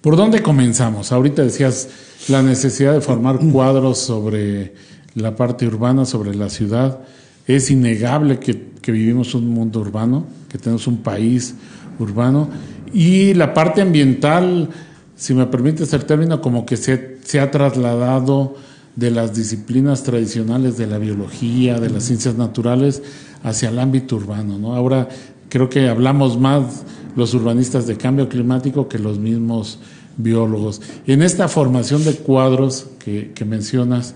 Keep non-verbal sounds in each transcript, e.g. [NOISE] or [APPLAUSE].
¿Por dónde comenzamos? Ahorita decías la necesidad de formar cuadros sobre la parte urbana, sobre la ciudad. Es innegable que, vivimos un mundo urbano, que tenemos un país urbano. Y la parte ambiental, si me permites el término, como que se, se ha trasladado de las disciplinas tradicionales de la biología, de las ciencias naturales, hacia el ámbito urbano. ¿no? Ahora creo que hablamos más los urbanistas de cambio climático que los mismos biólogos. En esta formación de cuadros que, mencionas,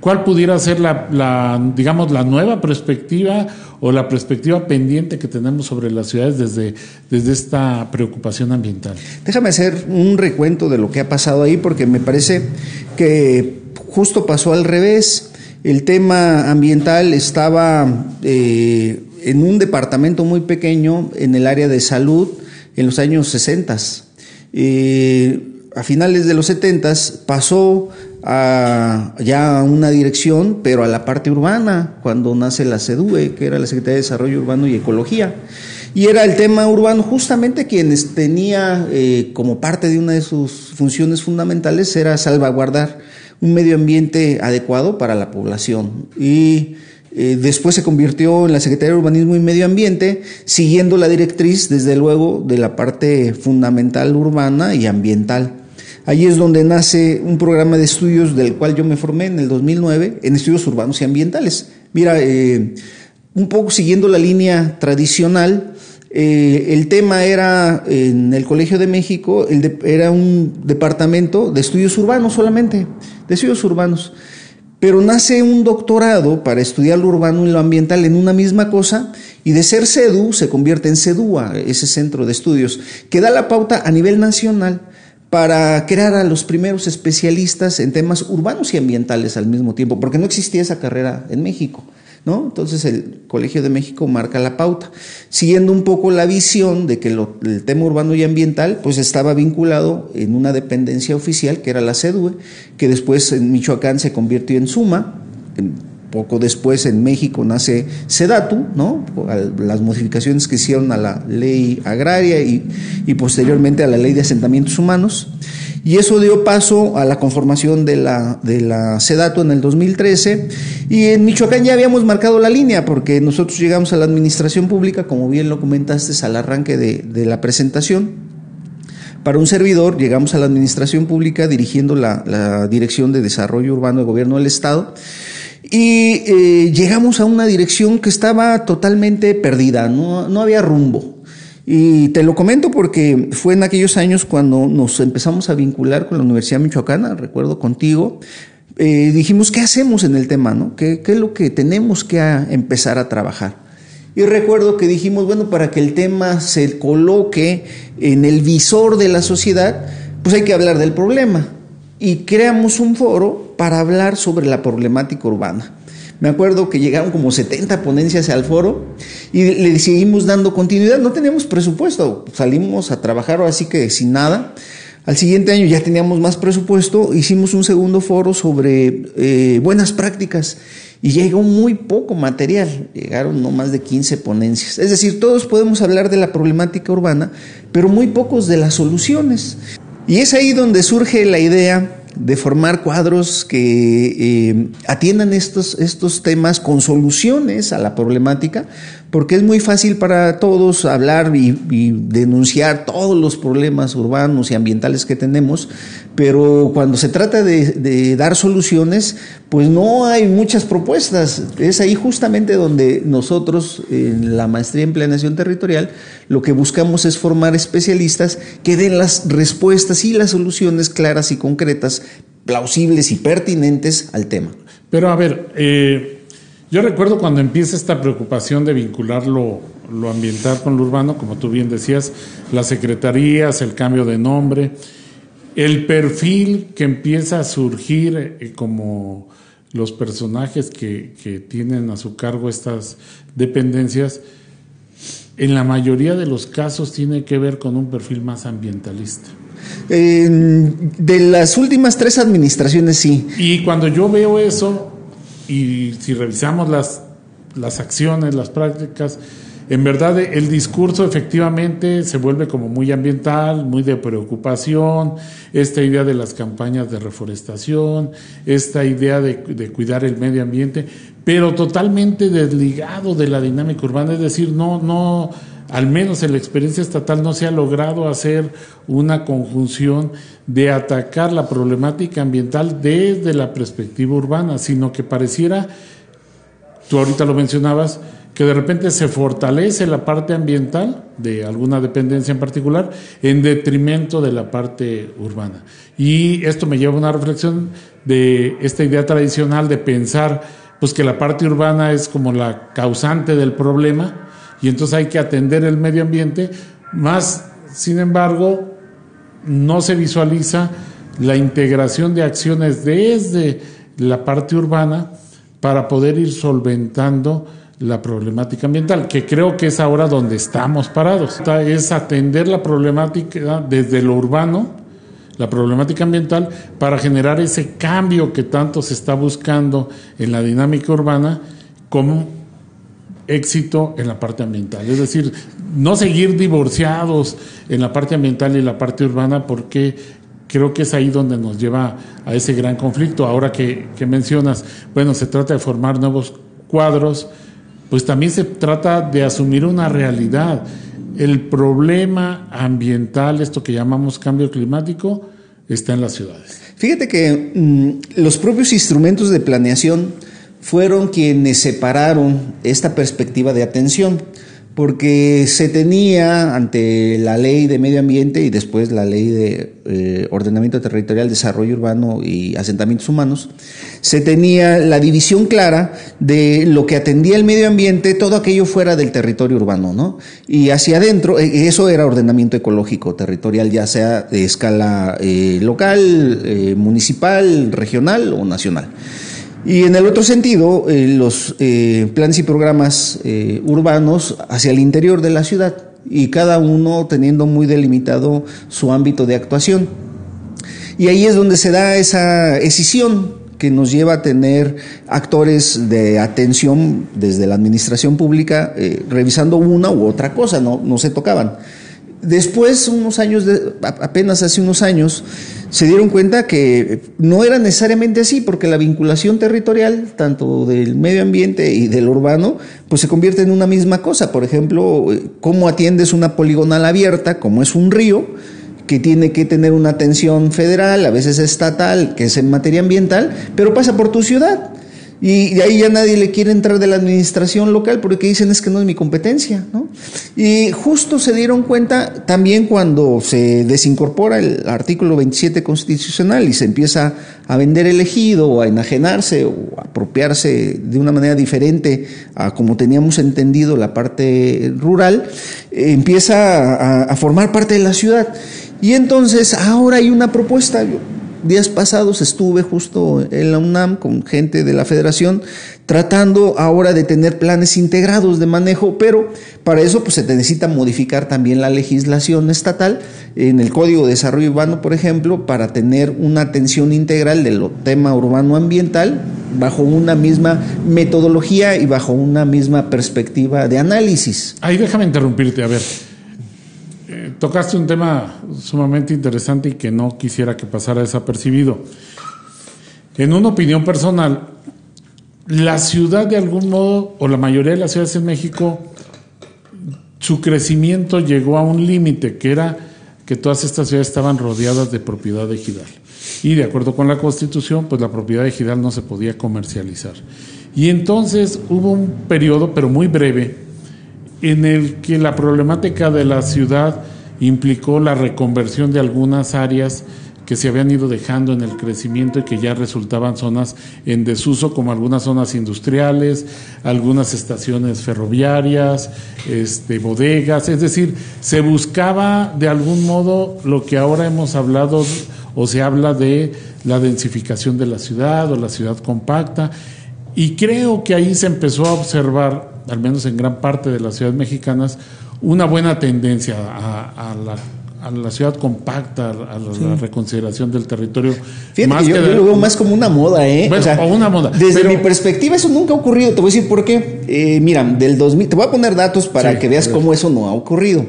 ¿cuál pudiera ser la, digamos, la nueva perspectiva o la perspectiva pendiente que tenemos sobre las ciudades desde, desde esta preocupación ambiental? Déjame hacer un recuento de lo que ha pasado ahí, porque me parece que justo pasó al revés. El tema ambiental estaba eh, en un departamento muy pequeño en el área de salud en los años 60. Eh, a finales de los 70 pasó a ya a una dirección, pero a la parte urbana, cuando nace la CEDUE, que era la Secretaría de Desarrollo Urbano y Ecología. Y era el tema urbano, justamente quienes tenía eh, como parte de una de sus funciones fundamentales era salvaguardar un medio ambiente adecuado para la población. Y eh, después se convirtió en la Secretaría de Urbanismo y Medio Ambiente, siguiendo la directriz, desde luego, de la parte fundamental urbana y ambiental. Ahí es donde nace un programa de estudios del cual yo me formé en el 2009, en estudios urbanos y ambientales. Mira, eh, un poco siguiendo la línea tradicional, eh, el tema era en el Colegio de México, era un departamento de estudios urbanos solamente, de estudios urbanos. Pero nace un doctorado para estudiar lo urbano y lo ambiental en una misma cosa y de ser CEDU se convierte en CEDUA, ese centro de estudios, que da la pauta a nivel nacional para crear a los primeros especialistas en temas urbanos y ambientales al mismo tiempo, porque no existía esa carrera en México. ¿No? Entonces el Colegio de México marca la pauta, siguiendo un poco la visión de que el tema urbano y ambiental pues estaba vinculado en una dependencia oficial que era la CEDUE, que después en Michoacán se convirtió en SUMA, poco después en México nace SEDATU, ¿no? las modificaciones que hicieron a la ley agraria y, y posteriormente a la ley de asentamientos humanos. Y eso dio paso a la conformación de la, de la SEDATO en el 2013. Y en Michoacán ya habíamos marcado la línea, porque nosotros llegamos a la administración pública, como bien lo comentaste al arranque de, la presentación. Para un servidor, llegamos a la administración pública dirigiendo la, Dirección de Desarrollo Urbano de Gobierno del Estado. Y eh, llegamos a una dirección que estaba totalmente perdida, no, no había rumbo. Y te lo comento porque fue en aquellos años cuando nos empezamos a vincular con la Universidad Michoacana, recuerdo contigo, eh, dijimos, ¿qué hacemos en el tema? No? ¿Qué, es lo que tenemos que empezar a trabajar? Y recuerdo que dijimos, bueno, para que el tema se coloque en el visor de la sociedad, pues hay que hablar del problema. Y creamos un foro para hablar sobre la problemática urbana. Me acuerdo que llegaron como 70 ponencias al foro y le seguimos dando continuidad. No teníamos presupuesto, salimos a trabajar así que sin nada. Al siguiente año ya teníamos más presupuesto, hicimos un segundo foro sobre eh, buenas prácticas y llegó muy poco material, llegaron no más de 15 ponencias. Es decir, todos podemos hablar de la problemática urbana, pero muy pocos de las soluciones. Y es ahí donde surge la idea de formar cuadros que eh, atiendan estos, estos temas con soluciones a la problemática, porque es muy fácil para todos hablar y, denunciar todos los problemas urbanos y ambientales que tenemos, pero cuando se trata de, dar soluciones, pues no hay muchas propuestas. Es ahí justamente donde nosotros, en la maestría en planeación territorial, lo que buscamos es formar especialistas que den las respuestas y las soluciones claras y concretas, plausibles y pertinentes al tema. Pero a ver, eh, yo recuerdo cuando empieza esta preocupación de vincular lo, ambiental con lo urbano, como tú bien decías, las secretarías, el cambio de nombre, el perfil que empieza a surgir eh, como los personajes que, que, tienen a su cargo estas dependencias, en la mayoría de los casos tiene que ver con un perfil más ambientalista. de las últimas tres administraciones, sí. Y cuando yo veo eso, y si revisamos las, las acciones, las prácticas, en verdad el discurso efectivamente se vuelve como muy ambiental, muy de preocupación, esta idea de las campañas de reforestación, esta idea de, de cuidar el medio ambiente, pero totalmente desligado de la dinámica urbana, es decir, no, no, al menos en la experiencia estatal no se ha logrado hacer una conjunción de atacar la problemática ambiental desde la perspectiva urbana, sino que pareciera, tú ahorita lo mencionabas, que de repente se fortalece la parte ambiental de alguna dependencia en particular en detrimento de la parte urbana. Y esto me lleva a una reflexión de esta idea tradicional de pensar pues que la parte urbana es como la causante del problema y entonces hay que atender el medio ambiente, más sin embargo no se visualiza la integración de acciones desde la parte urbana para poder ir solventando la problemática ambiental, que creo que es ahora donde estamos parados. Es atender la problemática desde lo urbano, la problemática ambiental, para generar ese cambio que tanto se está buscando en la dinámica urbana como éxito en la parte ambiental. Es decir, no seguir divorciados en la parte ambiental y la parte urbana porque creo que es ahí donde nos lleva a ese gran conflicto. Ahora que, que mencionas, bueno, se trata de formar nuevos cuadros, pues también se trata de asumir una realidad. El problema ambiental, esto que llamamos cambio climático, está en las ciudades. Fíjate que mm, los propios instrumentos de planeación fueron quienes separaron esta perspectiva de atención porque se tenía ante la ley de medio ambiente y después la ley de eh, ordenamiento territorial, desarrollo urbano y asentamientos humanos, se tenía la división clara de lo que atendía el medio ambiente, todo aquello fuera del territorio urbano, ¿no? Y hacia adentro, eh, eso era ordenamiento ecológico territorial, ya sea de escala eh, local, municipal, regional o nacional. Y en el otro sentido, eh, los eh, planes y programas eh, urbanos hacia el interior de la ciudad y cada uno teniendo muy delimitado su ámbito de actuación. Y ahí es donde se da esa escisión que nos lleva a tener actores de atención desde la administración pública revisando una u otra cosa, no, no se tocaban. Después, unos años, apenas hace unos años, se dieron cuenta que no era necesariamente así, porque la vinculación territorial, tanto del medio ambiente y del urbano, pues se convierte en una misma cosa. Por ejemplo, cómo atiendes una poligonal abierta, como es un río, que tiene que tener una atención federal, a veces estatal, que es en materia ambiental, pero pasa por tu ciudad. Y de ahí ya nadie le quiere entrar de la administración local porque dicen es que no es mi competencia. ¿no? Y justo se dieron cuenta también cuando se desincorpora el artículo 27 constitucional y se empieza a vender el ejido o a enajenarse o apropiarse de una manera diferente a como teníamos entendido la parte rural, empieza a, a formar parte de la ciudad. Y entonces ahora hay una propuesta días pasados estuve justo en la UNAM con gente de la federación tratando ahora de tener planes integrados de manejo, pero para eso pues se necesita modificar también la legislación estatal en el Código de Desarrollo Urbano, por ejemplo, para tener una atención integral del tema urbano ambiental bajo una misma metodología y bajo una misma perspectiva de análisis. Ahí déjame interrumpirte, a ver tocaste un tema sumamente interesante y que no quisiera que pasara desapercibido. En una opinión personal, la ciudad de algún modo, o la mayoría de las ciudades en México, su crecimiento llegó a un límite, que era que todas estas ciudades estaban rodeadas de propiedad ejidal. Y de acuerdo con la Constitución, pues la propiedad ejidal no se podía comercializar. Y entonces hubo un periodo, pero muy breve, en el que la problemática de la ciudad implicó la reconversión de algunas áreas que se habían ido dejando en el crecimiento y que ya resultaban zonas en desuso, como algunas zonas industriales, algunas estaciones ferroviarias, este, bodegas, es decir, se buscaba de algún modo lo que ahora hemos hablado o se habla de la densificación de la ciudad o la ciudad compacta, y creo que ahí se empezó a observar, al menos en gran parte de las ciudades mexicanas, una buena tendencia a, a la ciudad compacta, a la, reconsideración del territorio. Fíjate yo, lo veo más como una moda, ¿eh? o, una moda. Desde mi perspectiva eso nunca ha ocurrido. Te voy a decir por qué. Eh, mira, del 2000, te voy a poner datos para que veas cómo eso no ha ocurrido.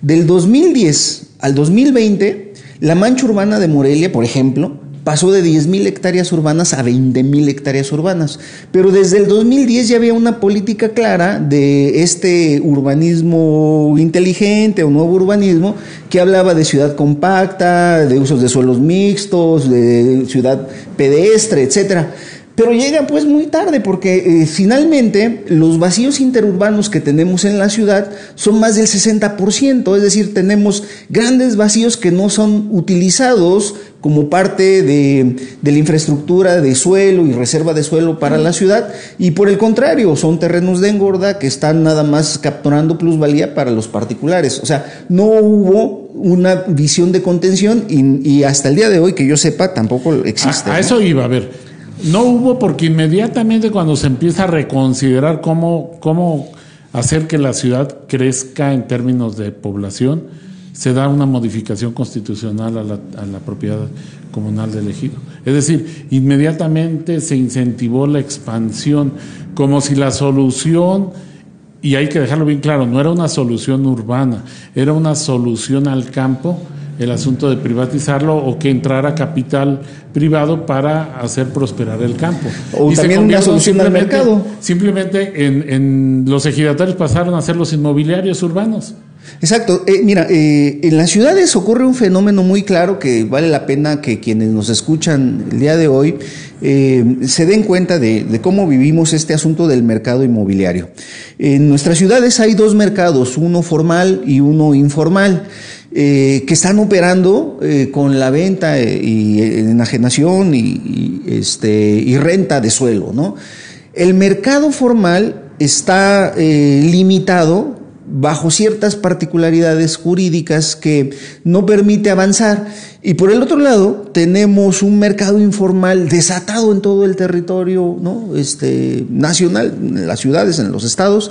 Del 2010 al 2020, la mancha urbana de Morelia, por ejemplo, pasó de 10.000 hectáreas urbanas a 20.000 hectáreas urbanas. Pero desde el 2010 ya había una política clara de este urbanismo inteligente o nuevo urbanismo que hablaba de ciudad compacta, de usos de suelos mixtos, de ciudad pedestre, etcétera pero llega pues muy tarde porque eh, finalmente los vacíos interurbanos que tenemos en la ciudad son más del 60%, es decir, tenemos grandes vacíos que no son utilizados como parte de, de, la infraestructura de suelo y reserva de suelo para la ciudad y por el contrario son terrenos de engorda que están nada más capturando plusvalía para los particulares. O sea, no hubo una visión de contención y, hasta el día de hoy que yo sepa tampoco existe. A, eso iba, a ver. No hubo porque inmediatamente cuando se empieza a reconsiderar cómo, cómo hacer que la ciudad crezca en términos de población, se da una modificación constitucional a la, a la propiedad comunal del ejido. Es decir, inmediatamente se incentivó la expansión, como si la solución, y hay que dejarlo bien claro, no era una solución urbana, era una solución al campo el asunto de privatizarlo o que entrara capital privado para hacer prosperar el campo. O también una solución al mercado. Simplemente en, los ejidatarios pasaron a ser los inmobiliarios urbanos. Exacto. Eh, mira, eh, en las ciudades ocurre un fenómeno muy claro que vale la pena que quienes nos escuchan el día de hoy eh, se den cuenta de, de, cómo vivimos este asunto del mercado inmobiliario. En nuestras ciudades hay dos mercados, uno formal y uno informal. Eh, que están operando eh, con la venta eh, y enajenación y, este, y renta de suelo. ¿no? El mercado formal está limitado bajo ciertas particularidades jurídicas que no permite avanzar. Y por el otro lado, tenemos un mercado informal desatado en todo el territorio ¿no? este, nacional, en las ciudades, en los estados,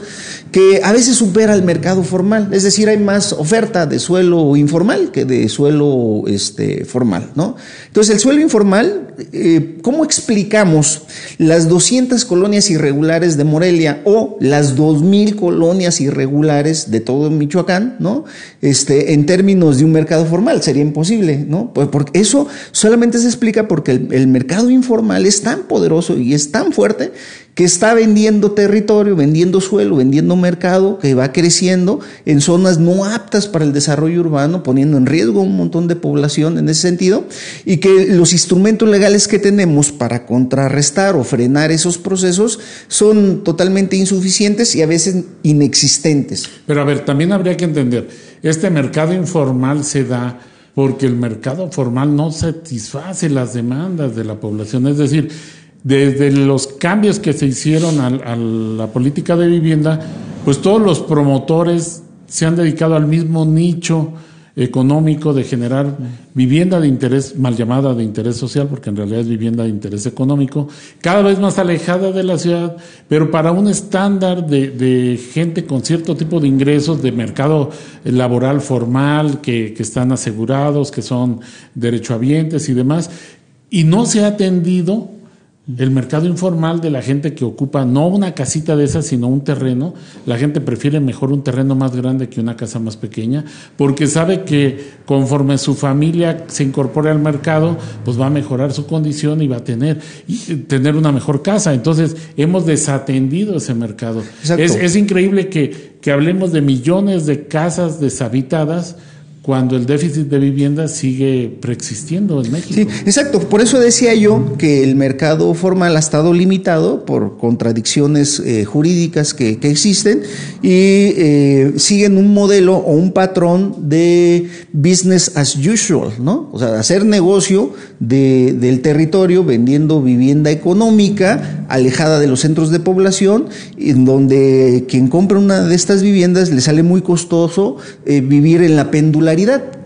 que a veces supera el mercado formal. Es decir, hay más oferta de suelo informal que de suelo este, formal. ¿no? Entonces, el suelo informal, eh, ¿cómo explicamos las 200 colonias irregulares de Morelia o las 2.000 colonias irregulares de todo Michoacán ¿no? este, en términos de un mercado formal? Sería imposible. ¿no? Pues porque eso solamente se explica porque el, mercado informal es tan poderoso y es tan fuerte que está vendiendo territorio, vendiendo suelo, vendiendo mercado, que va creciendo en zonas no aptas para el desarrollo urbano, poniendo en riesgo un montón de población en ese sentido, y que los instrumentos legales que tenemos para contrarrestar o frenar esos procesos son totalmente insuficientes y a veces inexistentes. Pero a ver, también habría que entender, este mercado informal se da porque el mercado formal no satisface las demandas de la población. Es decir, desde los cambios que se hicieron a, la política de vivienda, pues todos los promotores se han dedicado al mismo nicho económico de generar vivienda de interés, mal llamada de interés social, porque en realidad es vivienda de interés económico, cada vez más alejada de la ciudad, pero para un estándar de, de gente con cierto tipo de ingresos de mercado laboral formal, que, que están asegurados, que son derechohabientes y demás, y no se ha atendido el mercado informal de la gente que ocupa no una casita de esas, sino un terreno. La gente prefiere mejor un terreno más grande que una casa más pequeña, porque sabe que conforme su familia se incorpore al mercado, pues va a mejorar su condición y va a tener, tener una mejor casa. Entonces, hemos desatendido ese mercado. Es, es, increíble que, que hablemos de millones de casas deshabitadas cuando el déficit de vivienda sigue preexistiendo en México. Sí, exacto. Por eso decía yo que el mercado formal ha estado limitado por contradicciones eh, jurídicas que, existen y eh, siguen un modelo o un patrón de business as usual, ¿no? O sea, hacer negocio de, del territorio vendiendo vivienda económica alejada de los centros de población, en donde quien compra una de estas viviendas le sale muy costoso eh, vivir en la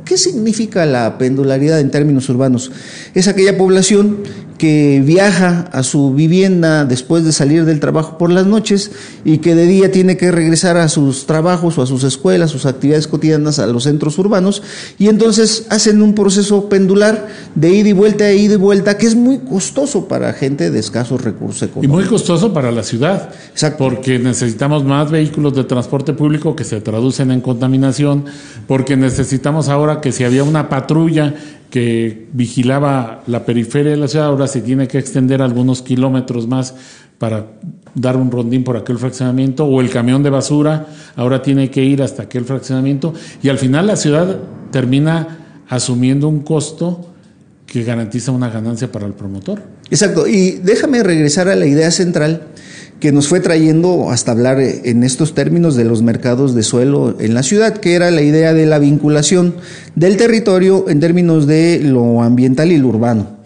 ¿Qué significa la pendularidad en términos urbanos? Es aquella población que viaja a su vivienda después de salir del trabajo por las noches y que de día tiene que regresar a sus trabajos o a sus escuelas, sus actividades cotidianas a los centros urbanos y entonces hacen un proceso pendular de ida y vuelta, de ida y vuelta, que es muy costoso para gente de escasos recursos económicos. Y muy costoso para la ciudad, porque necesitamos más vehículos de transporte público que se traducen en contaminación, porque necesitamos ahora que si había una patrulla que vigilaba la periferia de la ciudad, ahora se tiene que extender algunos kilómetros más para dar un rondín por aquel fraccionamiento, o el camión de basura ahora tiene que ir hasta aquel fraccionamiento, y al final la ciudad termina asumiendo un costo que garantiza una ganancia para el promotor. Exacto, y déjame regresar a la idea central que nos fue trayendo hasta hablar en estos términos de los mercados de suelo en la ciudad, que era la idea de la vinculación del territorio en términos de lo ambiental y lo urbano.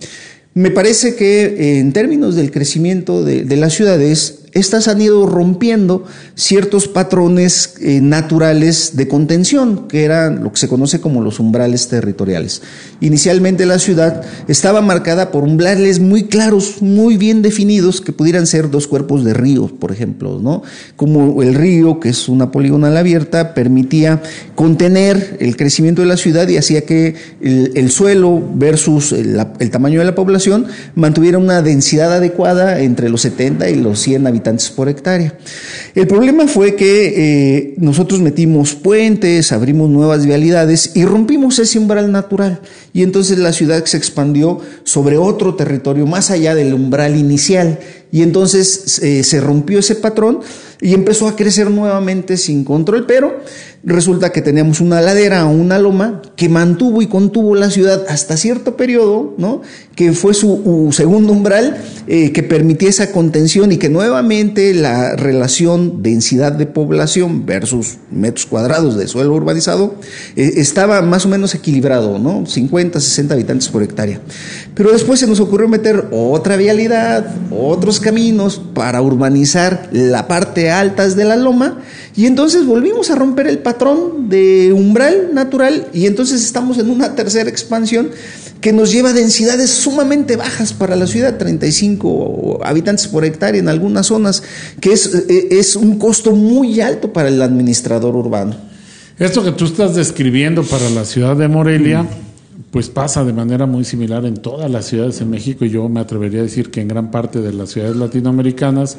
Me parece que en términos del crecimiento de, de las ciudades, estas han ido rompiendo ciertos patrones eh, naturales de contención, que eran lo que se conoce como los umbrales territoriales. Inicialmente la ciudad estaba marcada por umbrales muy claros, muy bien definidos, que pudieran ser dos cuerpos de ríos, por ejemplo, ¿no? Como el río, que es una poligonal abierta, permitía contener el crecimiento de la ciudad y hacía que el, suelo versus el, el tamaño de la población mantuviera una densidad adecuada entre los 70 y los 100 habitantes por hectárea. El problema fue que eh, nosotros metimos puentes, abrimos nuevas vialidades y rompimos ese umbral natural. Y entonces la ciudad se expandió sobre otro territorio más allá del umbral inicial. Y entonces eh, se rompió ese patrón y empezó a crecer nuevamente sin control, pero resulta que teníamos una ladera o una loma que mantuvo y contuvo la ciudad hasta cierto periodo, ¿no? Que fue su segundo umbral, eh, que permitía esa contención y que nuevamente la relación densidad de población versus metros cuadrados de suelo urbanizado eh, estaba más o menos equilibrado, ¿no? 50, 60 habitantes por hectárea. Pero después se nos ocurrió meter otra vialidad, otros caminos para urbanizar la parte altas de la loma y entonces volvimos a romper el patrón de umbral natural y entonces estamos en una tercera expansión que nos lleva a densidades sumamente bajas para la ciudad, 35 habitantes por hectárea en algunas zonas, que es, eh, es un costo muy alto para el administrador urbano. Esto que tú estás describiendo para la ciudad de Morelia, pues pasa de manera muy similar en todas las ciudades en México y yo me atrevería a decir que en gran parte de las ciudades latinoamericanas,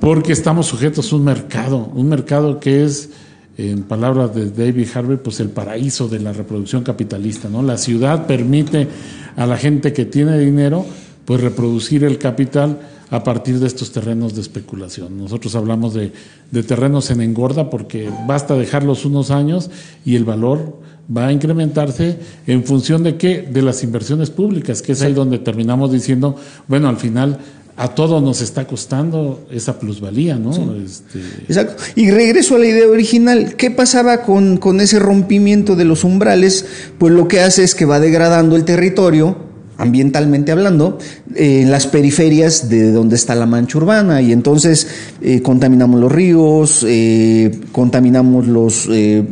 porque estamos sujetos a un mercado, un mercado que es en palabras de David Harvey, pues el paraíso de la reproducción capitalista, ¿no? La ciudad permite a la gente que tiene dinero, pues reproducir el capital a partir de estos terrenos de especulación. Nosotros hablamos de, de terrenos en engorda porque basta dejarlos unos años y el valor va a incrementarse en función de qué? De las inversiones públicas, que es ahí donde terminamos diciendo, bueno, al final a todos nos está costando esa plusvalía, ¿no? Este... Exacto. Y regreso a la idea original. ¿Qué pasaba con, con ese rompimiento de los umbrales? Pues lo que hace es que va degradando el territorio ambientalmente hablando, en las periferias de donde está la mancha urbana y entonces eh, contaminamos los ríos, eh, contaminamos los eh,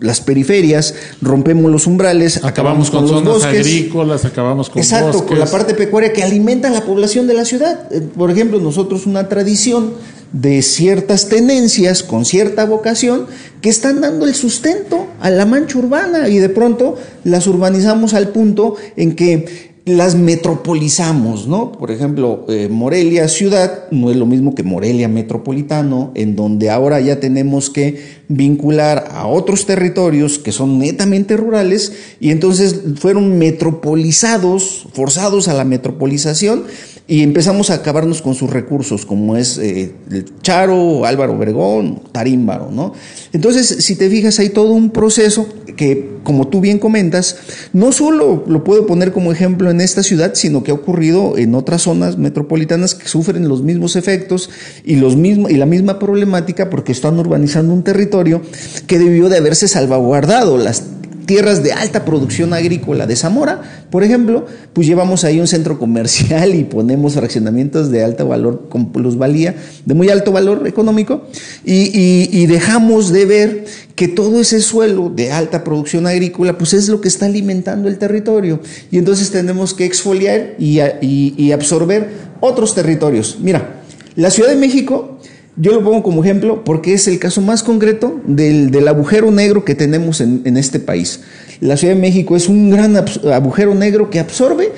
las periferias, rompemos los umbrales, acabamos, con, los bosques. agrícolas, acabamos con Exacto, con la parte pecuaria que alimenta la población de la ciudad. Eh, por ejemplo, nosotros una tradición de ciertas tenencias con cierta vocación que están dando el sustento a la mancha urbana y de pronto las urbanizamos al punto en que las metropolizamos, ¿no? Por ejemplo, eh, Morelia ciudad no es lo mismo que Morelia metropolitano, en donde ahora ya tenemos que vincular a otros territorios que son netamente rurales y entonces fueron metropolizados, forzados a la metropolización y empezamos a acabarnos con sus recursos, como es eh, el Charo, Álvaro Obregón, Tarímbaro, ¿no? Entonces, si te fijas, hay todo un proceso que, como tú bien comentas, no solo lo puedo poner como ejemplo en esta ciudad, sino que ha ocurrido en otras zonas metropolitanas que sufren los mismos efectos y, los mismos, y la misma problemática porque están urbanizando un territorio que debió de haberse salvaguardado. Las tierras de alta producción agrícola de Zamora, por ejemplo, pues llevamos ahí un centro comercial y ponemos fraccionamientos de alto valor con plusvalía, de muy alto valor económico, y, dejamos de ver que todo ese suelo de alta producción agrícola, pues es lo que está alimentando el territorio. Y entonces tenemos que exfoliar y, y absorber otros territorios. Mira, la Ciudad de México yo lo pongo como ejemplo porque es el caso más concreto del, agujero negro que tenemos en, en, este país. La Ciudad de México es un gran agujero negro que absorbe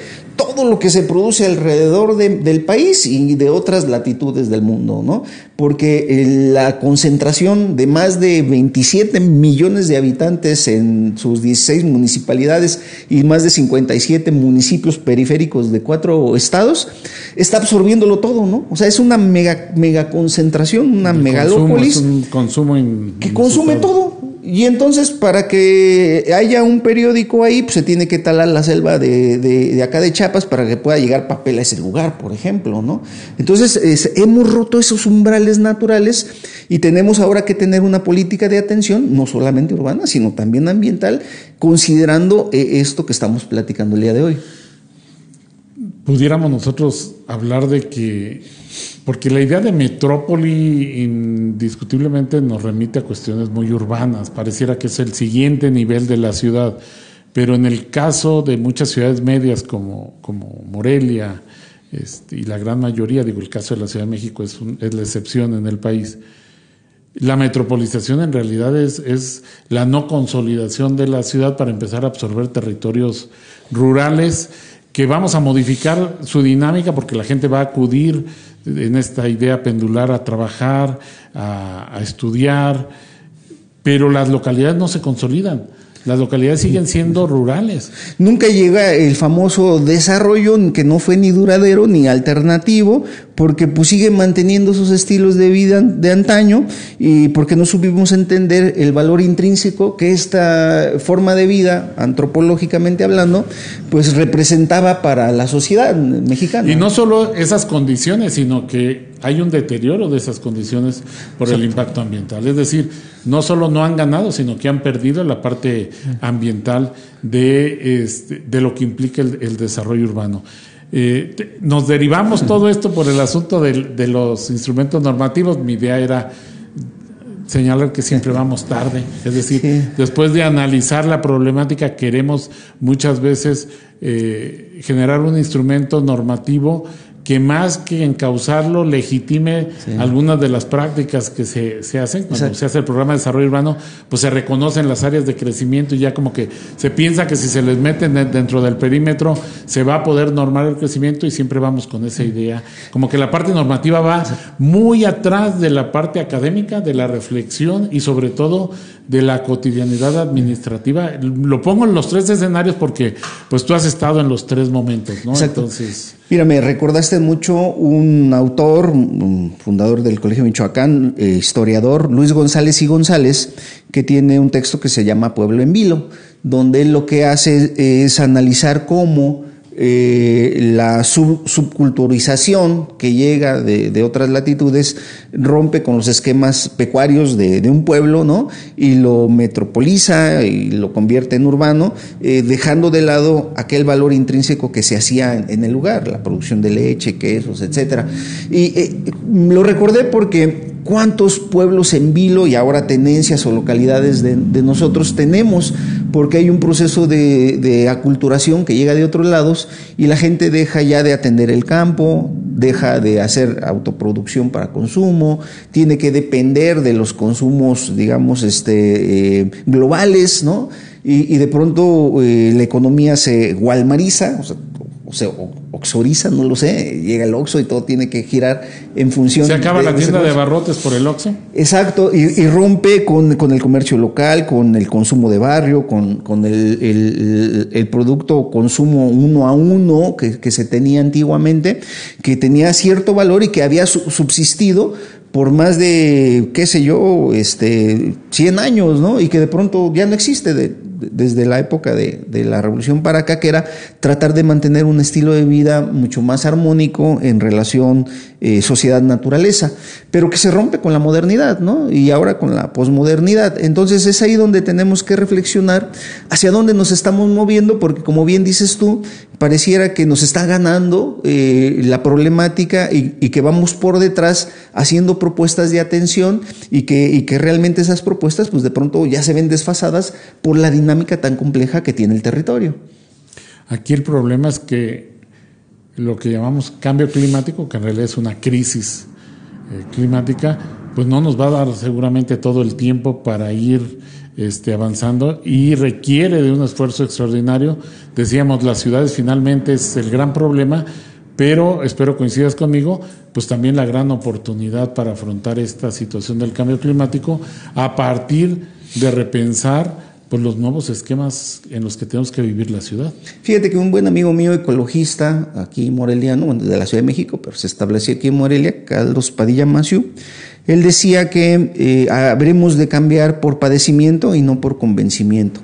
todo lo que se produce alrededor del país y de otras latitudes del mundo, ¿no? Porque eh, la concentración de más de 27 millones de habitantes en sus 16 municipalidades y más de 57 municipios periféricos de cuatro estados está absorbiéndolo todo, ¿no? O sea, es una mega, mega concentración, una megalópolis. un consumo que consume todo. Y entonces, para que haya un periódico ahí, pues se tiene que talar la selva de, de, acá de Chiapas para que pueda llegar papel a ese lugar, por ejemplo, ¿no? Entonces, hemos roto esos umbrales naturales y tenemos ahora que tener una política de atención, no solamente urbana, sino también ambiental, considerando eh, esto que estamos platicando el día de hoy. Pudiéramos nosotros hablar de que porque la idea de metrópoli indiscutiblemente nos remite a cuestiones muy urbanas, pareciera que es el siguiente nivel de la ciudad, pero en el caso de muchas ciudades medias como, como Morelia este, y la gran mayoría, digo el caso de la Ciudad de México es, es la excepción en el país, la metropolización en realidad es, es la no consolidación de la ciudad para empezar a absorber territorios rurales que vamos a modificar su dinámica porque la gente va a acudir en esta idea pendular a trabajar, a, estudiar, pero las localidades no se consolidan. Las localidades siguen siendo rurales. Nunca llega el famoso desarrollo que no fue ni duradero ni alternativo, porque pues sigue manteniendo sus estilos de vida de antaño y porque no supimos entender el valor intrínseco que esta forma de vida, antropológicamente hablando, pues representaba para la sociedad mexicana. Y no solo esas condiciones, sino que hay un deterioro de esas condiciones por el impacto ambiental. Es decir, no solo no han ganado, sino que han perdido la parte ambiental de, este, de lo que implica el, desarrollo urbano. Eh, nos derivamos [LAUGHS] todo esto por el asunto de, los instrumentos normativos. Mi idea era señalar que siempre vamos tarde. Es decir, después de analizar la problemática, queremos muchas veces eh, generar un instrumento normativo que más que encauzarlo legitime algunas de las prácticas que se, se hacen. Cuando se hace el programa de desarrollo urbano, pues se reconocen las áreas de crecimiento y ya como que se piensa que si se les meten dentro del perímetro se va a poder normar el crecimiento y siempre vamos con esa idea, como que la parte normativa va muy atrás de la parte académica, de la reflexión y sobre todo de la cotidianidad administrativa. Lo pongo en los tres escenarios porque pues tú has estado en los tres momentos, ¿no? Entonces... Mira, me recordaste mucho un autor, un fundador del Colegio Michoacán, eh, historiador, Luis González y González, que tiene un texto que se llama Pueblo en Vilo, donde lo que hace es analizar cómo eh, la subculturización que llega de, otras latitudes rompe con los esquemas pecuarios de, un pueblo, ¿no? Y lo metropoliza y lo convierte en urbano, eh, dejando de lado aquel valor intrínseco que se hacía en, el lugar, la producción de leche, quesos, etcétera. Y eh, lo recordé porque cuántos pueblos en vilo y ahora tenencias o localidades de, nosotros tenemos, porque hay un proceso de, aculturación que llega de otros lados y la gente deja ya de atender el campo, deja de hacer autoproducción para consumo, tiene que depender de los consumos, digamos, este, eh, globales, ¿no? Y, de pronto eh, la economía se gualmariza, o sea, o sea, oxoriza, no lo sé, llega el oxo y todo tiene que girar en función. Se acaba la tienda de, barrotes por el oxo. Exacto, y, rompe con, el comercio local, con el consumo de barrio, con, el, producto consumo uno a uno que, se tenía antiguamente, que tenía cierto valor y que había subsistido por más de, qué sé yo, este, 100 años, ¿no? Y que de pronto ya no existe. De, desde la época de, de, la Revolución para que era tratar de mantener un estilo de vida mucho más armónico en relación eh, sociedad-naturaleza, pero que se rompe con la modernidad, ¿no? Y ahora con la posmodernidad. Entonces es ahí donde tenemos que reflexionar hacia dónde nos estamos moviendo, porque como bien dices tú, pareciera que nos está ganando eh, la problemática y, y, que vamos por detrás haciendo propuestas de atención y que, y que realmente esas propuestas pues de pronto ya se ven desfasadas por la dinámica tan compleja que tiene el territorio. Aquí el problema es que lo que llamamos cambio climático, que en realidad es una crisis eh, climática, pues no nos va a dar seguramente todo el tiempo para ir este, avanzando y requiere de un esfuerzo extraordinario. Decíamos, las ciudades finalmente es el gran problema, pero espero coincidas conmigo, pues también la gran oportunidad para afrontar esta situación del cambio climático a partir de repensar pues, los nuevos esquemas en los que tenemos que vivir la ciudad. Fíjate que un buen amigo mío ecologista, aquí moreliano, de la Ciudad de México, pero se estableció aquí en Morelia, Carlos Padilla Maciú, él decía que eh, habremos de cambiar por padecimiento y no por convencimiento.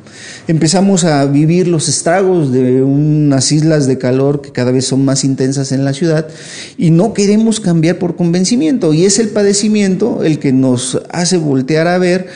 Empezamos a vivir los estragos de unas islas de calor que cada vez son más intensas en la ciudad y no queremos cambiar por convencimiento. Y es el padecimiento el que nos hace voltear a ver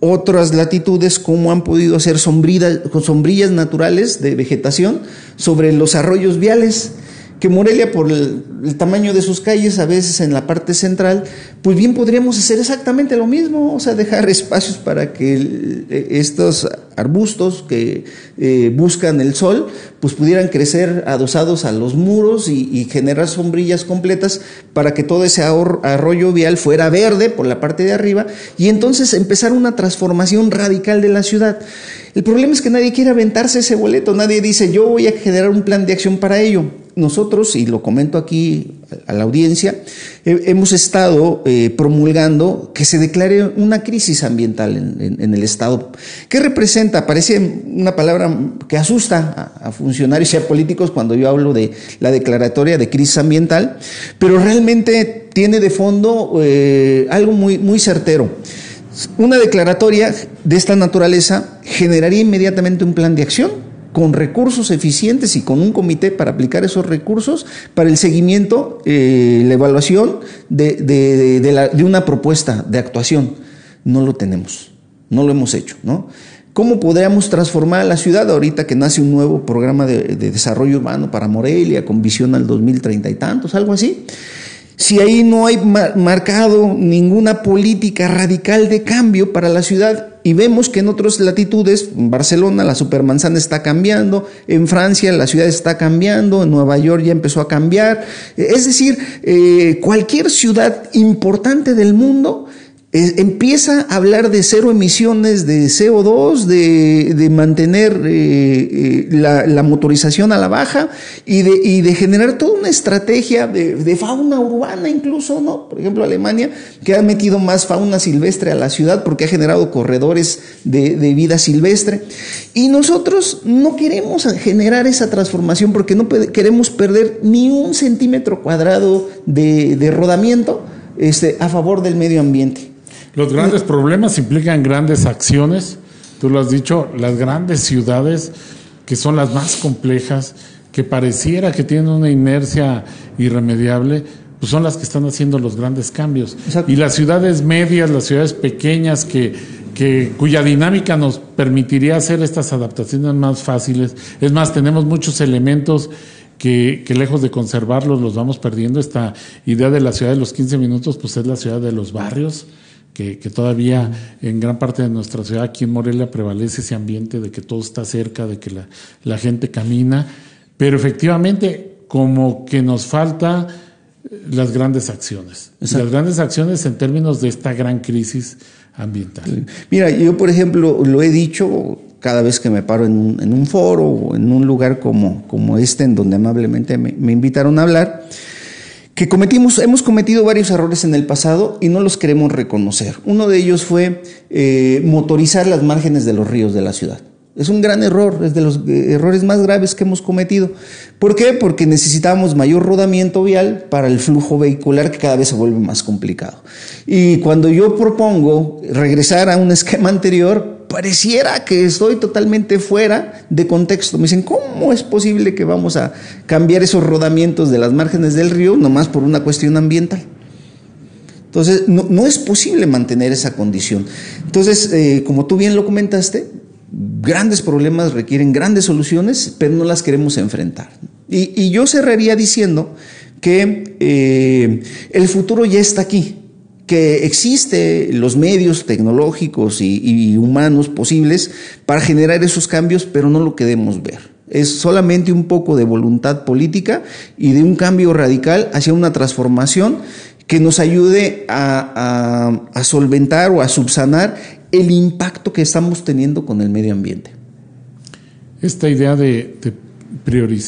otras latitudes, cómo han podido hacer sombrillas, sombrillas naturales de vegetación sobre los arroyos viales que Morelia, por el, tamaño de sus calles, a veces en la parte central, pues bien podríamos hacer exactamente lo mismo, o sea, dejar [LAUGHS] espacios para que estos arbustos que eh, buscan el sol, pues pudieran crecer adosados a los muros y, generar sombrillas completas para que todo ese arroyo vial fuera verde por la parte de arriba y entonces empezar una transformación radical de la ciudad. El problema es que nadie quiere aventarse ese boleto, nadie dice yo voy a generar un plan de acción para ello nosotros, y lo comento aquí a la audiencia, hemos estado eh, promulgando que se declare una crisis ambiental en, el Estado. ¿Qué representa? Parece una palabra que asusta a, funcionarios y a políticos cuando yo hablo de la declaratoria de crisis ambiental, pero realmente tiene de fondo eh, algo muy, muy certero. Una declaratoria de esta naturaleza generaría inmediatamente un plan de acción con recursos eficientes y con un comité para aplicar esos recursos para el seguimiento, eh, la evaluación de, de, una propuesta de actuación. No lo tenemos, no lo hemos hecho, ¿no? ¿Cómo podríamos transformar la ciudad ahorita que nace un nuevo programa de, desarrollo urbano para Morelia con visión al 2030 y tantos, algo así? si ahí no hay marcado ninguna política radical de cambio para la ciudad y vemos que en otras latitudes, en Barcelona la supermanzana está cambiando, en Francia la ciudad está cambiando, en Nueva York ya empezó a cambiar, es decir, eh, cualquier ciudad importante del mundo empieza a hablar de cero emisiones de CO2, de, mantener eh, eh, la, motorización a la baja y de, generar toda una estrategia de, fauna urbana incluso, ¿no? Por ejemplo, Alemania, que ha metido más fauna silvestre a la ciudad porque ha generado corredores de, vida silvestre. Y nosotros no queremos generar esa transformación porque no queremos perder ni un centímetro cuadrado de, rodamiento este, a favor del medio ambiente. Los grandes problemas implican grandes acciones. Tú lo has dicho, las grandes ciudades que son las más complejas, que pareciera que tienen una inercia irremediable, pues son las que están haciendo los grandes cambios. Y las ciudades medias, las ciudades pequeñas que, que, cuya dinámica nos permitiría hacer estas adaptaciones más fáciles. Es más, tenemos muchos elementos que, que, lejos de conservarlos los vamos perdiendo. Esta idea de la ciudad de los 15 minutos, pues es la ciudad de los barrios que, todavía en gran parte de nuestra ciudad, aquí en Morelia, prevalece ese ambiente de que todo está cerca, de que la, gente camina, pero efectivamente como que nos falta eh, las grandes acciones, las grandes acciones en términos de esta gran crisis ambiental. Mira, yo por ejemplo lo he dicho cada vez que me paro en un, en un foro o en un lugar como, como este, en donde amablemente me, me invitaron a hablar, que cometimos, hemos cometido varios errores en el pasado y no los queremos reconocer. Uno de ellos fue eh, motorizar las márgenes de los ríos de la ciudad. Es un gran error, es de los eh, errores más graves que hemos cometido. ¿Por qué? Porque necesitamos mayor rodamiento vial para el flujo vehicular que cada vez se vuelve más complicado. Y cuando yo propongo regresar a un [LAUGHS] esquema anterior, pareciera que estoy totalmente fuera de contexto. Me dicen, ¿cómo es posible que vamos a cambiar esos rodamientos de las márgenes del río nomás por una cuestión ambiental? Entonces, no, es posible mantener esa condición. Entonces, eh, como tú bien lo comentaste, grandes problemas requieren grandes soluciones, pero no las queremos enfrentar. Y, yo cerraría diciendo que eh, el futuro ya está aquí, que existe los medios tecnológicos y, humanos posibles para generar esos cambios, pero no lo queremos ver. Es solamente un poco de voluntad política y de un cambio radical hacia una transformación que nos ayude a, solventar o a subsanar el impacto que estamos teniendo con el medio ambiente. Esta idea de priorizar